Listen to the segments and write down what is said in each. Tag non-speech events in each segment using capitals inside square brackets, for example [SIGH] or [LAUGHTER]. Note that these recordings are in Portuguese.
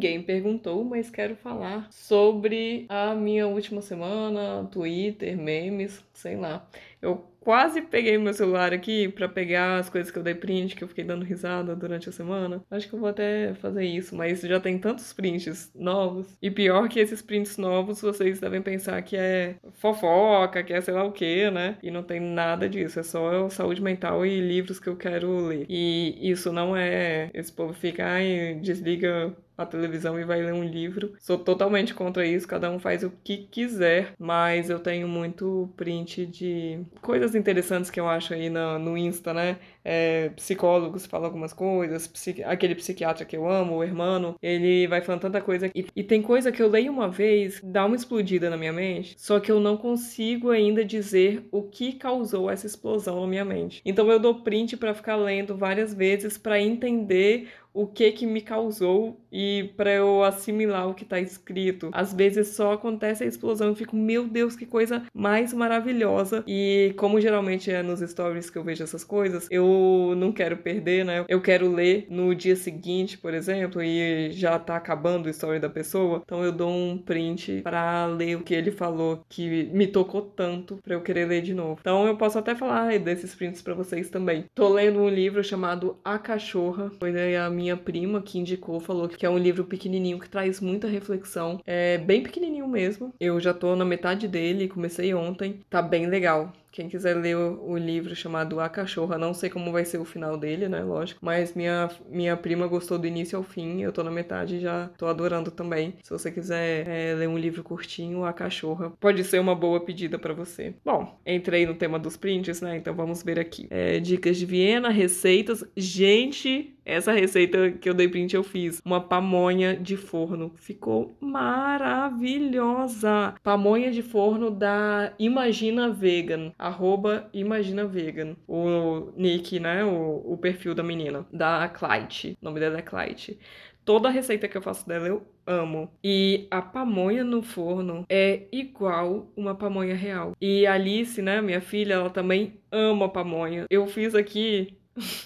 ninguém perguntou, mas quero falar sobre a minha última semana, Twitter, memes, sei lá. Eu quase peguei meu celular aqui para pegar as coisas que eu dei print, que eu fiquei dando risada durante a semana. Acho que eu vou até fazer isso, mas já tem tantos prints novos. E pior que esses prints novos, vocês devem pensar que é fofoca, que é sei lá o que, né? E não tem nada disso, é só saúde mental e livros que eu quero ler. E isso não é esse povo fica, ai, desliga a televisão e vai ler um livro. Sou totalmente contra isso, cada um faz o que quiser, mas eu tenho muito print de coisas interessantes que eu acho aí no, no Insta, né? É, psicólogos falam algumas coisas, aquele psiquiatra que eu amo, o Hermano, ele vai falando tanta coisa. E, e tem coisa que eu leio uma vez, dá uma explodida na minha mente, só que eu não consigo ainda dizer o que causou essa explosão na minha mente. Então eu dou print para ficar lendo várias vezes para entender o que que me causou e para eu assimilar o que tá escrito. Às vezes só acontece a explosão e fico, meu Deus, que coisa mais maravilhosa. E como geralmente é nos stories que eu vejo essas coisas, eu não quero perder, né? Eu quero ler no dia seguinte, por exemplo, e já tá acabando a história da pessoa. Então eu dou um print para ler o que ele falou que me tocou tanto para eu querer ler de novo. Então eu posso até falar desses prints para vocês também. Tô lendo um livro chamado A Cachorra, foi a minha prima que indicou, falou que é um livro pequenininho que traz muita reflexão. É bem pequenininho mesmo. Eu já tô na metade dele, comecei ontem. Tá bem legal. Quem quiser ler o, livro chamado A Cachorra, não sei como vai ser o final dele, né? Lógico. Mas minha, minha prima gostou do início ao fim. Eu tô na metade e já tô adorando também. Se você quiser é, ler um livro curtinho, A Cachorra, pode ser uma boa pedida para você. Bom, entrei no tema dos prints, né? Então vamos ver aqui. É, dicas de Viena, receitas. Gente, essa receita que eu dei print eu fiz. Uma pamonha de forno. Ficou maravilhosa. Pamonha de forno da Imagina Vegan arroba Imagina Vegan, o nick, né, o, o perfil da menina, da Clyde, o nome dela é Clyde. Toda a receita que eu faço dela eu amo. E a pamonha no forno é igual uma pamonha real. E a Alice, né, minha filha, ela também ama pamonha. Eu fiz aqui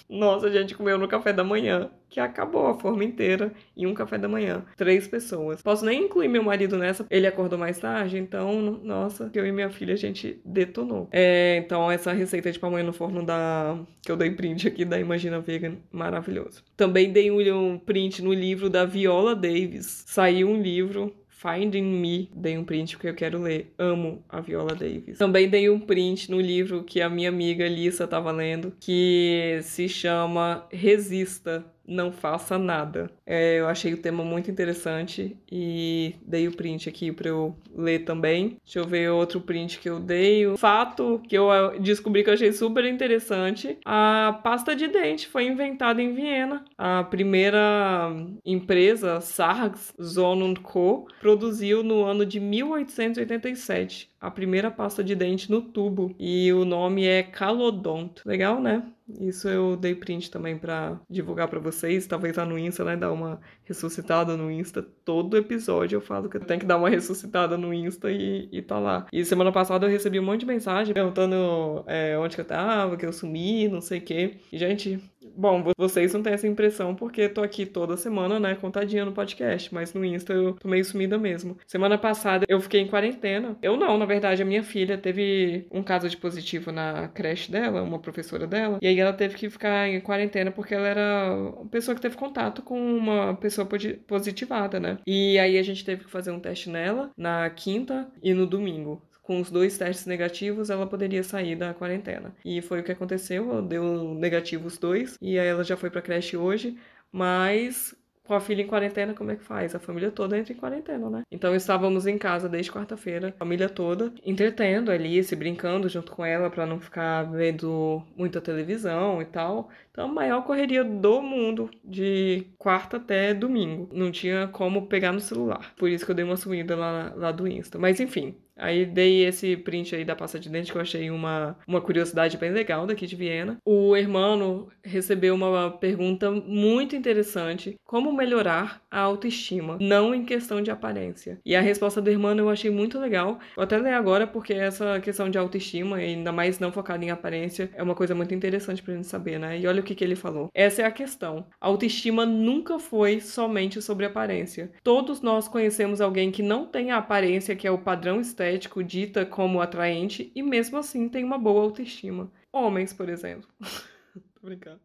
nossa, a gente comeu no café da manhã, que acabou a forma inteira em um café da manhã. Três pessoas. Posso nem incluir meu marido nessa, ele acordou mais tarde, então, nossa, eu e minha filha a gente detonou. É, então, essa receita de pamonha no forno da que eu dei print aqui da Imagina Vegan, maravilhoso. Também dei um print no livro da Viola Davis. Saiu um livro Finding Me, dei um print porque eu quero ler. Amo a Viola Davis. Também dei um print no livro que a minha amiga Lissa estava lendo, que se chama Resista, não faça nada. É, eu achei o tema muito interessante e dei o print aqui para eu ler também. Deixa eu ver outro print que eu dei. O fato que eu descobri que eu achei super interessante: a pasta de dente foi inventada em Viena. A primeira empresa, Sargs Zonund Co., produziu no ano de 1887 a primeira pasta de dente no tubo e o nome é Calodont. Legal, né? Isso eu dei print também para divulgar para vocês, talvez lá no Insta, né, dar uma ressuscitada no Insta. Todo episódio eu falo que eu tenho que dar uma ressuscitada no Insta e, e tá lá. E semana passada eu recebi um monte de mensagem perguntando é, onde que eu tava, que eu sumi, não sei o quê. E, gente, Bom, vocês não têm essa impressão porque tô aqui toda semana, né, contadinha no podcast, mas no Insta eu tô meio sumida mesmo. Semana passada eu fiquei em quarentena. Eu não, na verdade, a minha filha teve um caso de positivo na creche dela, uma professora dela, e aí ela teve que ficar em quarentena porque ela era uma pessoa que teve contato com uma pessoa positivada, né? E aí a gente teve que fazer um teste nela na quinta e no domingo com os dois testes negativos, ela poderia sair da quarentena. E foi o que aconteceu, deu negativo os dois, e aí ela já foi pra creche hoje, mas com a filha em quarentena, como é que faz? A família toda entra em quarentena, né? Então estávamos em casa desde quarta-feira, família toda, entretendo ali, se brincando junto com ela para não ficar vendo muita televisão e tal. Então, a maior correria do mundo de quarta até domingo. Não tinha como pegar no celular. Por isso que eu dei uma sumida lá, lá do Insta. Mas enfim, Aí dei esse print aí da pasta de dente que eu achei uma, uma curiosidade bem legal daqui de Viena. O hermano recebeu uma pergunta muito interessante: como melhorar a autoestima, não em questão de aparência. E a resposta do hermano eu achei muito legal. Vou até ler agora porque essa questão de autoestima, ainda mais não focada em aparência, é uma coisa muito interessante pra gente saber, né? E olha que, que ele falou. Essa é a questão. A autoestima nunca foi somente sobre aparência. Todos nós conhecemos alguém que não tem a aparência que é o padrão estético dita como atraente e mesmo assim tem uma boa autoestima. Homens, por exemplo. [LAUGHS] Tô brincando.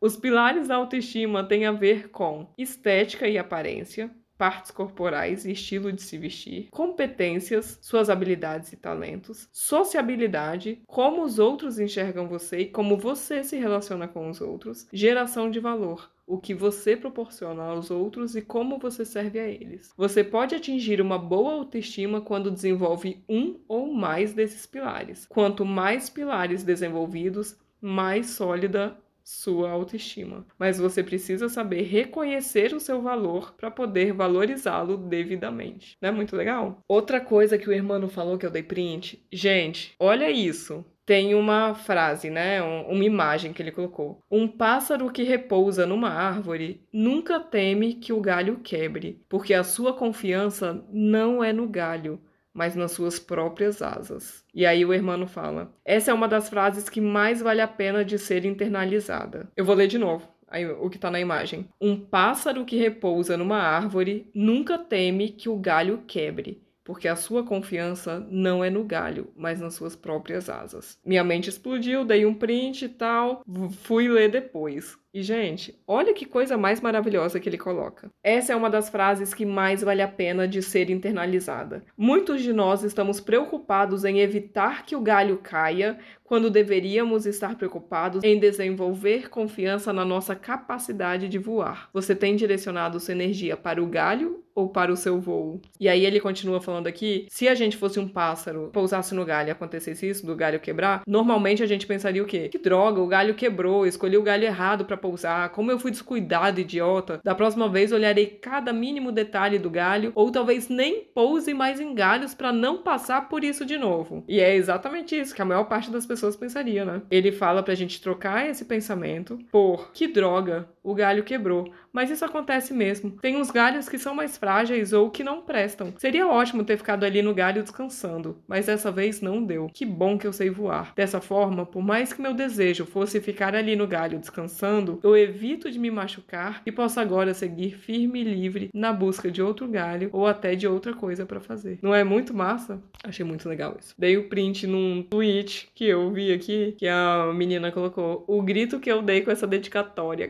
Os pilares da autoestima têm a ver com estética e aparência, partes corporais e estilo de se vestir, competências, suas habilidades e talentos, sociabilidade, como os outros enxergam você e como você se relaciona com os outros, geração de valor, o que você proporciona aos outros e como você serve a eles. Você pode atingir uma boa autoestima quando desenvolve um ou mais desses pilares. Quanto mais pilares desenvolvidos, mais sólida sua autoestima. Mas você precisa saber reconhecer o seu valor para poder valorizá-lo devidamente. Não é muito legal? Outra coisa que o irmão falou que eu dei print, gente, olha isso. Tem uma frase, né? Uma imagem que ele colocou. Um pássaro que repousa numa árvore nunca teme que o galho quebre, porque a sua confiança não é no galho, mas nas suas próprias asas. E aí o hermano fala: essa é uma das frases que mais vale a pena de ser internalizada. Eu vou ler de novo. Aí, o que está na imagem. Um pássaro que repousa numa árvore nunca teme que o galho quebre, porque a sua confiança não é no galho, mas nas suas próprias asas. Minha mente explodiu, dei um print e tal, fui ler depois. E, gente, olha que coisa mais maravilhosa que ele coloca. Essa é uma das frases que mais vale a pena de ser internalizada. Muitos de nós estamos preocupados em evitar que o galho caia, quando deveríamos estar preocupados em desenvolver confiança na nossa capacidade de voar. Você tem direcionado sua energia para o galho ou para o seu voo? E aí ele continua falando aqui: se a gente fosse um pássaro, pousasse no galho e acontecesse isso, do galho quebrar, normalmente a gente pensaria o quê? Que droga, o galho quebrou, escolhi o galho errado para pousar, como eu fui descuidado, idiota. Da próxima vez olharei cada mínimo detalhe do galho, ou talvez nem pouse mais em galhos para não passar por isso de novo. E é exatamente isso que a maior parte das pessoas pensaria, né? Ele fala pra gente trocar esse pensamento por que droga, o galho quebrou. Mas isso acontece mesmo. Tem uns galhos que são mais frágeis ou que não prestam. Seria ótimo ter ficado ali no galho descansando, mas dessa vez não deu. Que bom que eu sei voar. Dessa forma, por mais que meu desejo fosse ficar ali no galho descansando, eu evito de me machucar e posso agora seguir firme e livre na busca de outro galho ou até de outra coisa para fazer. Não é muito massa? Achei muito legal isso. Dei o print num tweet que eu vi aqui, que a menina colocou o grito que eu dei com essa dedicatória.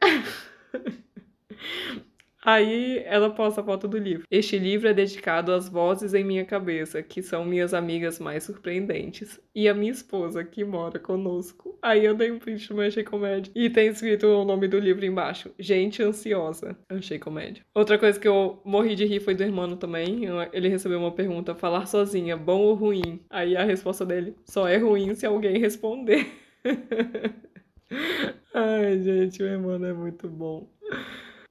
[LAUGHS] Aí ela posta a foto do livro. Este livro é dedicado às vozes em minha cabeça, que são minhas amigas mais surpreendentes, e a minha esposa, que mora conosco. Aí eu dei um print no Achei Comédia. E tem escrito o nome do livro embaixo: Gente Ansiosa. Achei Comédia. Outra coisa que eu morri de rir foi do irmão também. Ele recebeu uma pergunta: falar sozinha, bom ou ruim? Aí a resposta dele: só é ruim se alguém responder. [LAUGHS] Ai, gente, o irmão é muito bom.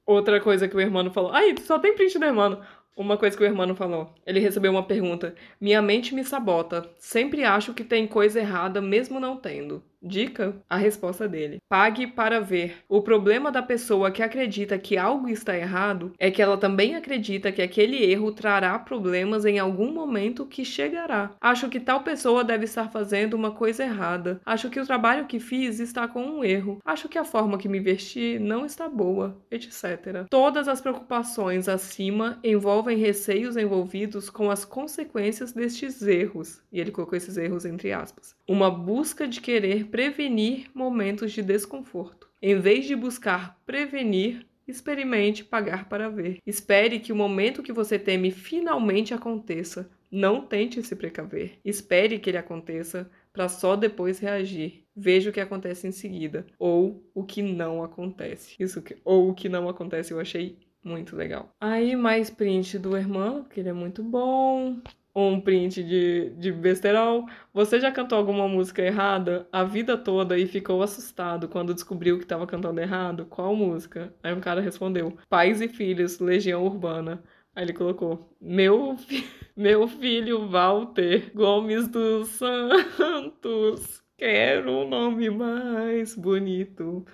Outra coisa que o irmão falou. Ai, só tem print do irmão. Uma coisa que o irmão falou. Ele recebeu uma pergunta. Minha mente me sabota. Sempre acho que tem coisa errada, mesmo não tendo. Dica? A resposta dele. Pague para ver. O problema da pessoa que acredita que algo está errado é que ela também acredita que aquele erro trará problemas em algum momento que chegará. Acho que tal pessoa deve estar fazendo uma coisa errada. Acho que o trabalho que fiz está com um erro. Acho que a forma que me vesti não está boa, etc. Todas as preocupações acima envolvem receios envolvidos com as consequências destes erros. E ele colocou esses erros entre aspas. Uma busca de querer prevenir momentos de desconforto. Em vez de buscar prevenir, experimente pagar para ver. Espere que o momento que você teme finalmente aconteça. Não tente se precaver. Espere que ele aconteça para só depois reagir. Veja o que acontece em seguida ou o que não acontece. Isso que, ou o que não acontece eu achei muito legal. Aí mais print do irmão, que ele é muito bom um print de, de besterol. Você já cantou alguma música errada a vida toda e ficou assustado quando descobriu que estava cantando errado? Qual música? Aí um cara respondeu: Pais e Filhos, Legião Urbana. Aí ele colocou: Meu, fi [LAUGHS] meu filho Walter Gomes dos [LAUGHS] Santos. Quero um nome mais bonito.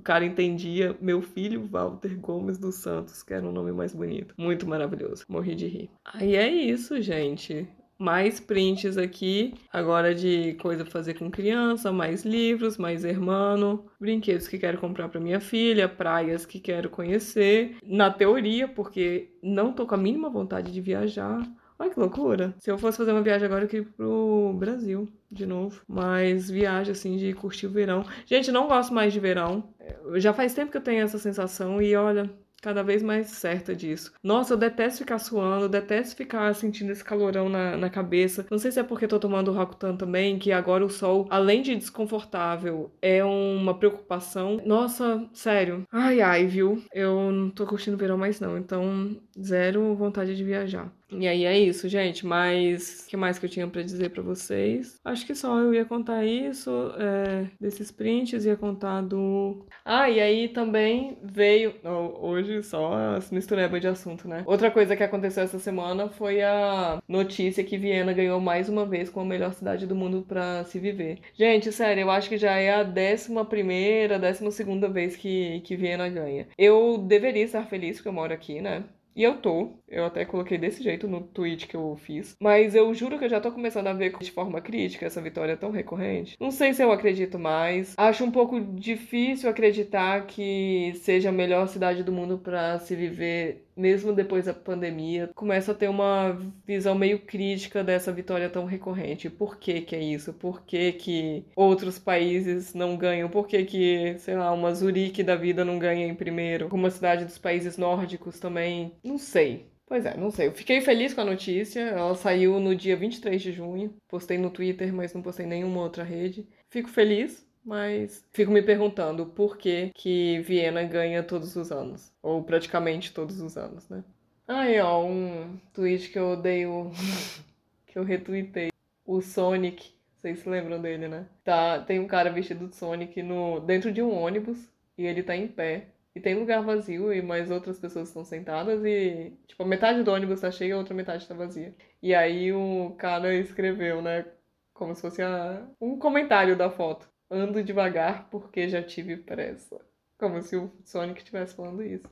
O cara entendia meu filho Walter Gomes dos Santos, que era um nome mais bonito. Muito maravilhoso. Morri de rir. Aí é isso, gente mais prints aqui, agora de coisa pra fazer com criança, mais livros, mais hermano, brinquedos que quero comprar para minha filha, praias que quero conhecer. Na teoria, porque não tô com a mínima vontade de viajar. Olha que loucura. Se eu fosse fazer uma viagem agora, eu queria ir pro Brasil de novo. Mas viagem, assim, de curtir o verão. Gente, não gosto mais de verão. Já faz tempo que eu tenho essa sensação e olha, cada vez mais certa disso. Nossa, eu detesto ficar suando, eu detesto ficar sentindo esse calorão na, na cabeça. Não sei se é porque tô tomando Rokutan também, que agora o sol, além de desconfortável, é uma preocupação. Nossa, sério. Ai, ai, viu? Eu não tô curtindo o verão mais não, então zero vontade de viajar. E aí é isso, gente. Mas o que mais que eu tinha para dizer para vocês? Acho que só eu ia contar isso, é, desses prints, ia contar do. Ah, e aí também veio. Oh, hoje só as mistureba de assunto, né? Outra coisa que aconteceu essa semana foi a notícia que Viena ganhou mais uma vez como a melhor cidade do mundo para se viver. Gente, sério, eu acho que já é a décima primeira, décima segunda vez que, que Viena ganha. Eu deveria estar feliz porque eu moro aqui, né? E eu tô, eu até coloquei desse jeito no tweet que eu fiz, mas eu juro que eu já tô começando a ver de forma crítica essa vitória tão recorrente. Não sei se eu acredito mais. Acho um pouco difícil acreditar que seja a melhor cidade do mundo para se viver mesmo depois da pandemia, começa a ter uma visão meio crítica dessa vitória tão recorrente. Por que que é isso? Por que que outros países não ganham? Por que que, sei lá, uma Zurique da vida não ganha em primeiro? Uma cidade dos países nórdicos também? Não sei. Pois é, não sei. Eu fiquei feliz com a notícia. Ela saiu no dia 23 de junho. Postei no Twitter, mas não postei em nenhuma outra rede. Fico feliz mas fico me perguntando por que que Viena ganha todos os anos, ou praticamente todos os anos, né? Aí, ó, um tweet que eu odeio, [LAUGHS] que eu retuitei. O Sonic, vocês se lembram dele, né? Tá, tem um cara vestido de Sonic no, dentro de um ônibus e ele tá em pé. E tem lugar vazio e mais outras pessoas estão sentadas e, tipo, a metade do ônibus tá cheia e a outra metade tá vazia. E aí o cara escreveu, né, como se fosse a... um comentário da foto. Ando devagar porque já tive pressa. Como se o Sonic estivesse falando isso.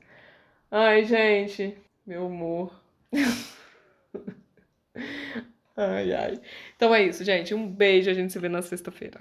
Ai, gente, meu humor. [LAUGHS] ai, ai. Então é isso, gente. Um beijo. A gente se vê na sexta-feira.